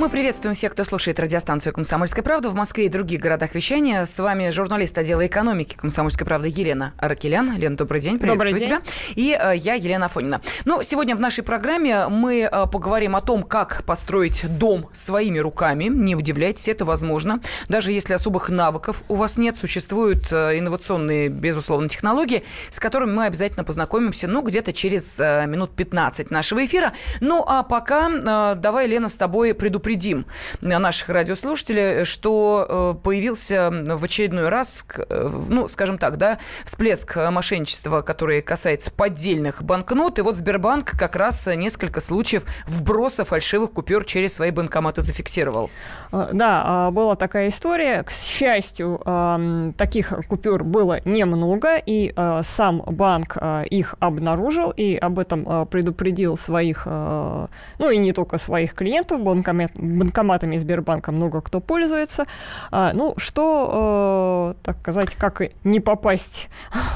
Мы приветствуем всех, кто слушает радиостанцию «Комсомольская правда» в Москве и других городах вещания. С вами журналист отдела экономики «Комсомольской правды» Елена Аракелян. Лена, добрый день, приветствую добрый день. тебя. И э, я, Елена Афонина. Ну, сегодня в нашей программе мы э, поговорим о том, как построить дом своими руками. Не удивляйтесь, это возможно. Даже если особых навыков у вас нет, существуют э, инновационные, безусловно, технологии, с которыми мы обязательно познакомимся, ну, где-то через э, минут 15 нашего эфира. Ну, а пока э, давай, Лена, с тобой предупредим предупредим наших радиослушателей, что э, появился в очередной раз, э, ну, скажем так, да, всплеск мошенничества, который касается поддельных банкнот. И вот Сбербанк как раз несколько случаев вброса фальшивых купюр через свои банкоматы зафиксировал. Э, да, была такая история. К счастью, таких купюр было немного, и сам банк их обнаружил и об этом предупредил своих, ну и не только своих клиентов, банкомат, банкоматами Сбербанка много кто пользуется. А, ну, что, э, так сказать, как не попасть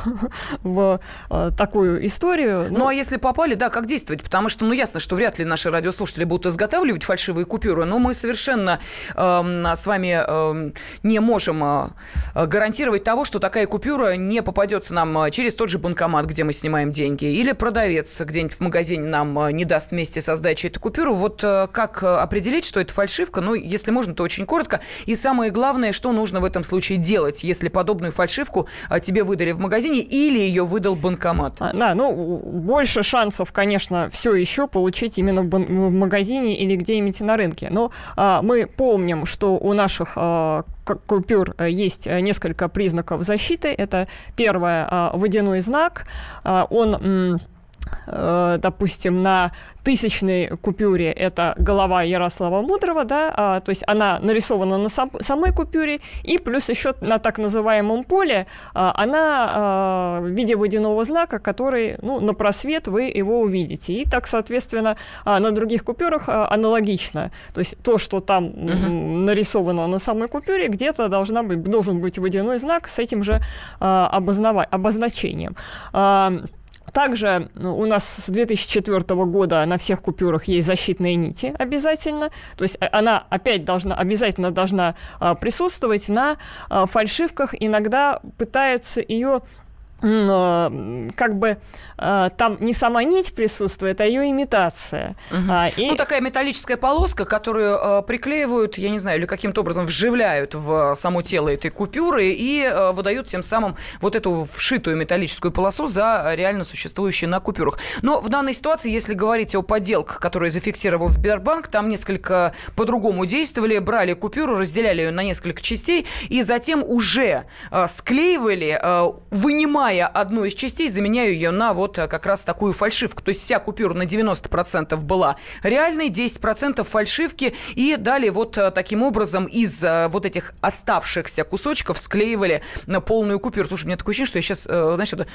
в э, такую историю? Ну, ну, а если попали, да, как действовать? Потому что, ну, ясно, что вряд ли наши радиослушатели будут изготавливать фальшивые купюры, но мы совершенно э, с вами э, не можем э, гарантировать того, что такая купюра не попадется нам через тот же банкомат, где мы снимаем деньги, или продавец где-нибудь в магазине нам э, не даст вместе со сдачей эту купюру. Вот э, как определить, что это фальшивка, ну, если можно, то очень коротко. И самое главное, что нужно в этом случае делать, если подобную фальшивку а, тебе выдали в магазине или ее выдал банкомат? А, да, ну, больше шансов, конечно, все еще получить именно в, магазине или где-нибудь на рынке. Но а, мы помним, что у наших а, купюр э, есть э, несколько признаков защиты. Это первое, а, водяной знак. Он Э, допустим, на тысячной купюре это голова Ярослава Мудрого, да, а, то есть она нарисована на сам, самой купюре, и плюс еще на так называемом поле а, она а, в виде водяного знака, который, ну, на просвет вы его увидите. И так, соответственно, а, на других купюрах а, аналогично. То есть то, что там угу. нарисовано на самой купюре, где-то должна быть, должен быть водяной знак с этим же а, обозначением. А, также ну, у нас с 2004 года на всех купюрах есть защитные нити обязательно. То есть э, она опять должна, обязательно должна а, присутствовать на а, фальшивках. Иногда пытаются ее как бы э, там не сама нить присутствует, а ее имитация. Угу. А, и... Ну, такая металлическая полоска, которую э, приклеивают, я не знаю, или каким-то образом вживляют в само тело этой купюры и э, выдают тем самым вот эту вшитую металлическую полосу за реально существующие на купюрах. Но в данной ситуации, если говорить о подделках, которые зафиксировал Сбербанк, там несколько по-другому действовали, брали купюру, разделяли ее на несколько частей и затем уже э, склеивали, э, вынимая снимая одну из частей, заменяю ее на вот э, как раз такую фальшивку. То есть вся купюра на 90% была реальной, 10% фальшивки. И далее вот э, таким образом из э, вот этих оставшихся кусочков склеивали на полную купюру. Слушай, у меня такое ощущение, что я сейчас, знаешь, это,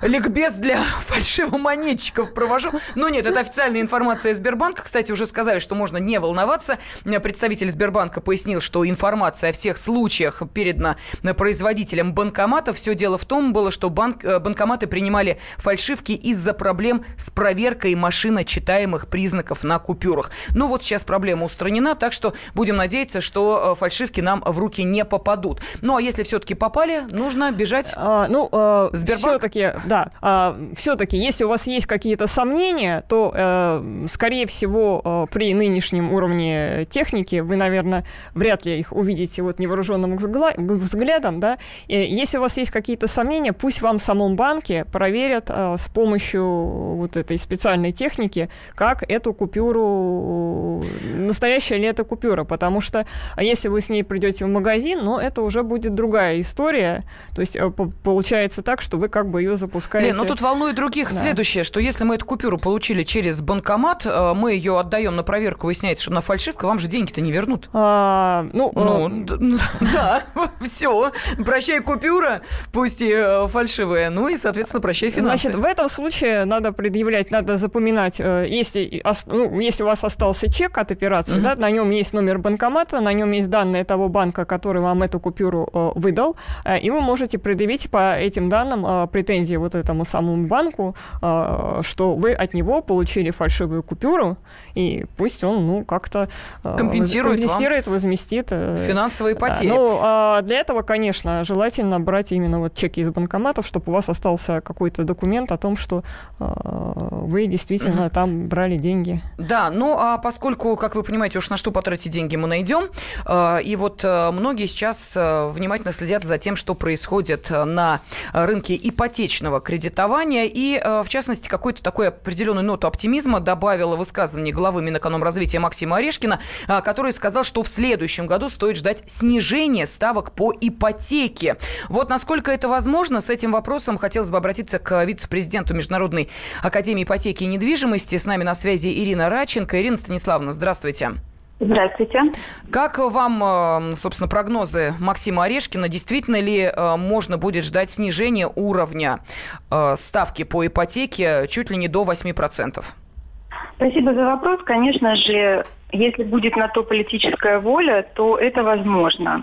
ликбез для фальшивомонетчиков провожу. Но нет, это официальная информация Сбербанка. Кстати, уже сказали, что можно не волноваться. Представитель Сбербанка пояснил, что информация о всех случаях передана производителям банкомата. Все дело в том, том было, что банк, э, банкоматы принимали фальшивки из-за проблем с проверкой машиночитаемых признаков на купюрах. Но вот сейчас проблема устранена, так что будем надеяться, что э, фальшивки нам в руки не попадут. Ну а если все-таки попали, нужно бежать а, ну, э, Сбербанк. Все-таки, да, а, все-таки, если у вас есть какие-то сомнения, то, э, скорее всего, э, при нынешнем уровне техники вы, наверное, вряд ли их увидите вот невооруженным взглядом, да. И если у вас есть какие-то сомнения, сомнения, пусть вам в самом банке проверят э, с помощью вот этой специальной техники, как эту купюру, настоящая ли это купюра, потому что а если вы с ней придете в магазин, ну, это уже будет другая история, то есть э, получается так, что вы как бы ее запускаете. Лен, ну тут волнует других да. следующее, что если мы эту купюру получили через банкомат, э, мы ее отдаем на проверку, выясняется, что она фальшивка, вам же деньги-то не вернут. А, ну, ну э... да, все, прощай купюра, пусть и деньги фальшивые. Ну и, соответственно, прощай финансы. Значит, в этом случае надо предъявлять, надо запоминать, если, ну, если у вас остался чек от операции, uh-huh. да, на нем есть номер банкомата, на нем есть данные того банка, который вам эту купюру выдал, и вы можете предъявить по этим данным претензии вот этому самому банку, что вы от него получили фальшивую купюру, и пусть он, ну, как-то компенсирует, компенсирует возместит. Финансовые потери. Ну, а для этого, конечно, желательно брать именно вот чеки из банкоматов, чтобы у вас остался какой-то документ о том, что вы действительно там брали деньги. Да, ну, а поскольку, как вы понимаете, уж на что потратить деньги мы найдем, и вот многие сейчас внимательно следят за тем, что происходит на рынке ипотечного кредитования, и, в частности, какой-то такой определенный ноту оптимизма добавила высказывание главы Минэкономразвития Максима Орешкина, который сказал, что в следующем году стоит ждать снижения ставок по ипотеке. Вот насколько это возможно, с этим вопросом хотелось бы обратиться к вице-президенту Международной академии ипотеки и недвижимости. С нами на связи Ирина Раченко. Ирина Станиславовна, здравствуйте. Здравствуйте. Как вам, э, собственно, прогнозы Максима Орешкина? Действительно ли э, можно будет ждать снижения уровня э, ставки по ипотеке чуть ли не до 8%? Спасибо за вопрос. Конечно же, если будет на то политическая воля, то это возможно.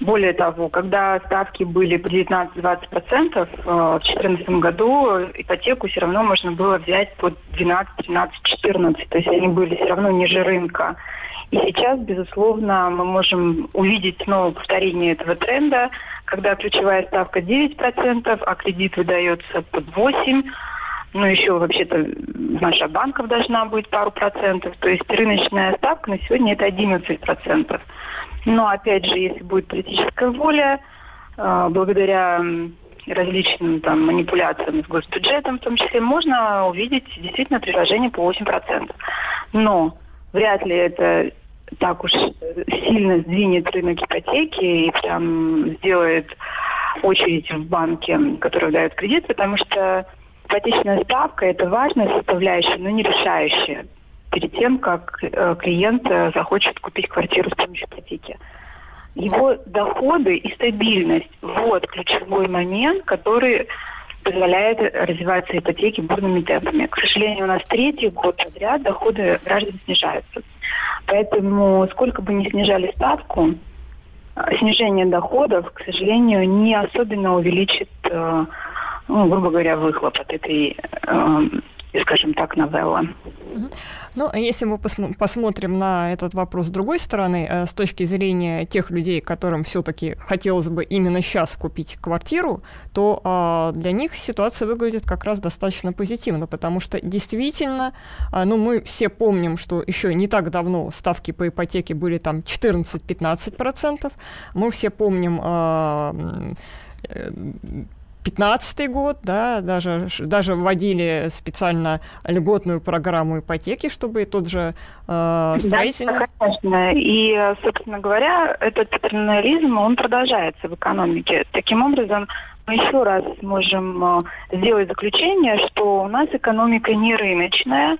Более того, когда ставки были по 19-20%, в 2014 году ипотеку все равно можно было взять по 12, 13, 14. То есть они были все равно ниже рынка. И сейчас, безусловно, мы можем увидеть снова повторение этого тренда, когда ключевая ставка 9%, а кредит выдается под 8%. Ну, еще вообще-то наша банков должна быть пару процентов. То есть рыночная ставка на сегодня это 11 процентов. Но, опять же, если будет политическая воля, э, благодаря различным там, манипуляциям с госбюджетом в том числе, можно увидеть действительно предложение по 8%. Но вряд ли это так уж сильно сдвинет рынок ипотеки и прям сделает очередь в банке, который дает кредит, потому что ипотечная ставка – это важная составляющая, но не решающая перед тем, как э, клиент э, захочет купить квартиру с помощью ипотеки. Его доходы и стабильность – вот ключевой момент, который позволяет развиваться ипотеки бурными темпами. К сожалению, у нас третий год подряд доходы граждан снижаются. Поэтому сколько бы ни снижали ставку, э, снижение доходов, к сожалению, не особенно увеличит, ну, грубо говоря, выхлоп от этой э, скажем так, новелла. Ну, а если мы пос- посмотрим на этот вопрос с другой стороны, э, с точки зрения тех людей, которым все-таки хотелось бы именно сейчас купить квартиру, то э, для них ситуация выглядит как раз достаточно позитивно, потому что действительно, э, ну, мы все помним, что еще не так давно ставки по ипотеке были там 14-15%. Мы все помним э, 2015 год, да, даже, даже вводили специально льготную программу ипотеки, чтобы тот же э, строительный... Да, конечно. И, собственно говоря, этот патернализм, он продолжается в экономике. Таким образом, мы еще раз можем э, сделать заключение, что у нас экономика не рыночная,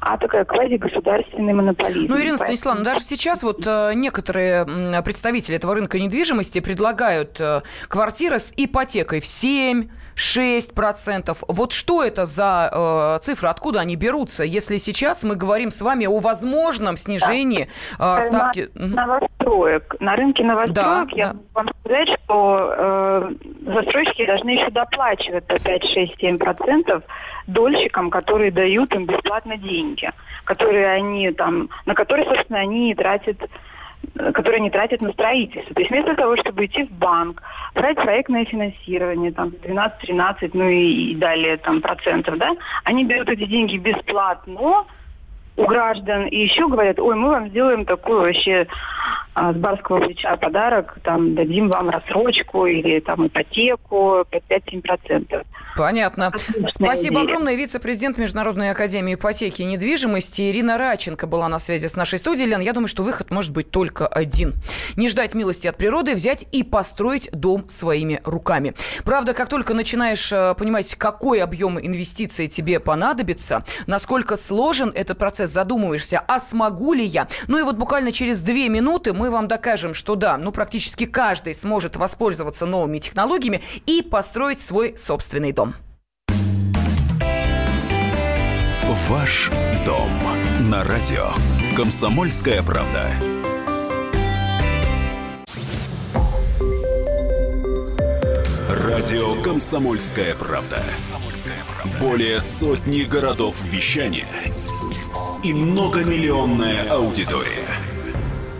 а такая квазигосударственный монополизм. Ну, Ирина Станиславовна, даже сейчас вот э, некоторые представители этого рынка недвижимости предлагают э, квартиры с ипотекой в 7, 6%. Вот что это за э, цифры, откуда они берутся, если сейчас мы говорим с вами о возможном снижении да. э, ставки... На, новостроек. На рынке новостроек да, я да. вам сказать, что э, застройщики должны еще доплачивать по 5, 6, 7% дольщикам, которые дают им бесплатно деньги, которые они там, на которые, собственно, они тратят которые не тратят на строительство. То есть вместо того, чтобы идти в банк, брать проектное финансирование, там 12-13, ну и, и далее там процентов, да, они берут эти деньги бесплатно у граждан и еще говорят, ой, мы вам сделаем такую вообще с барского плеча подарок, там, дадим вам рассрочку или там ипотеку под 5-7%. Понятно. Отличная Спасибо идея. огромное. Вице-президент Международной академии ипотеки и недвижимости Ирина Раченко была на связи с нашей студией. Лен, я думаю, что выход может быть только один. Не ждать милости от природы, взять и построить дом своими руками. Правда, как только начинаешь э, понимать, какой объем инвестиций тебе понадобится, насколько сложен этот процесс, задумываешься, а смогу ли я? Ну и вот буквально через две минуты мы мы вам докажем, что да, ну практически каждый сможет воспользоваться новыми технологиями и построить свой собственный дом. Ваш дом на радио. Комсомольская правда. Радио Комсомольская правда. Более сотни городов вещания и многомиллионная аудитория.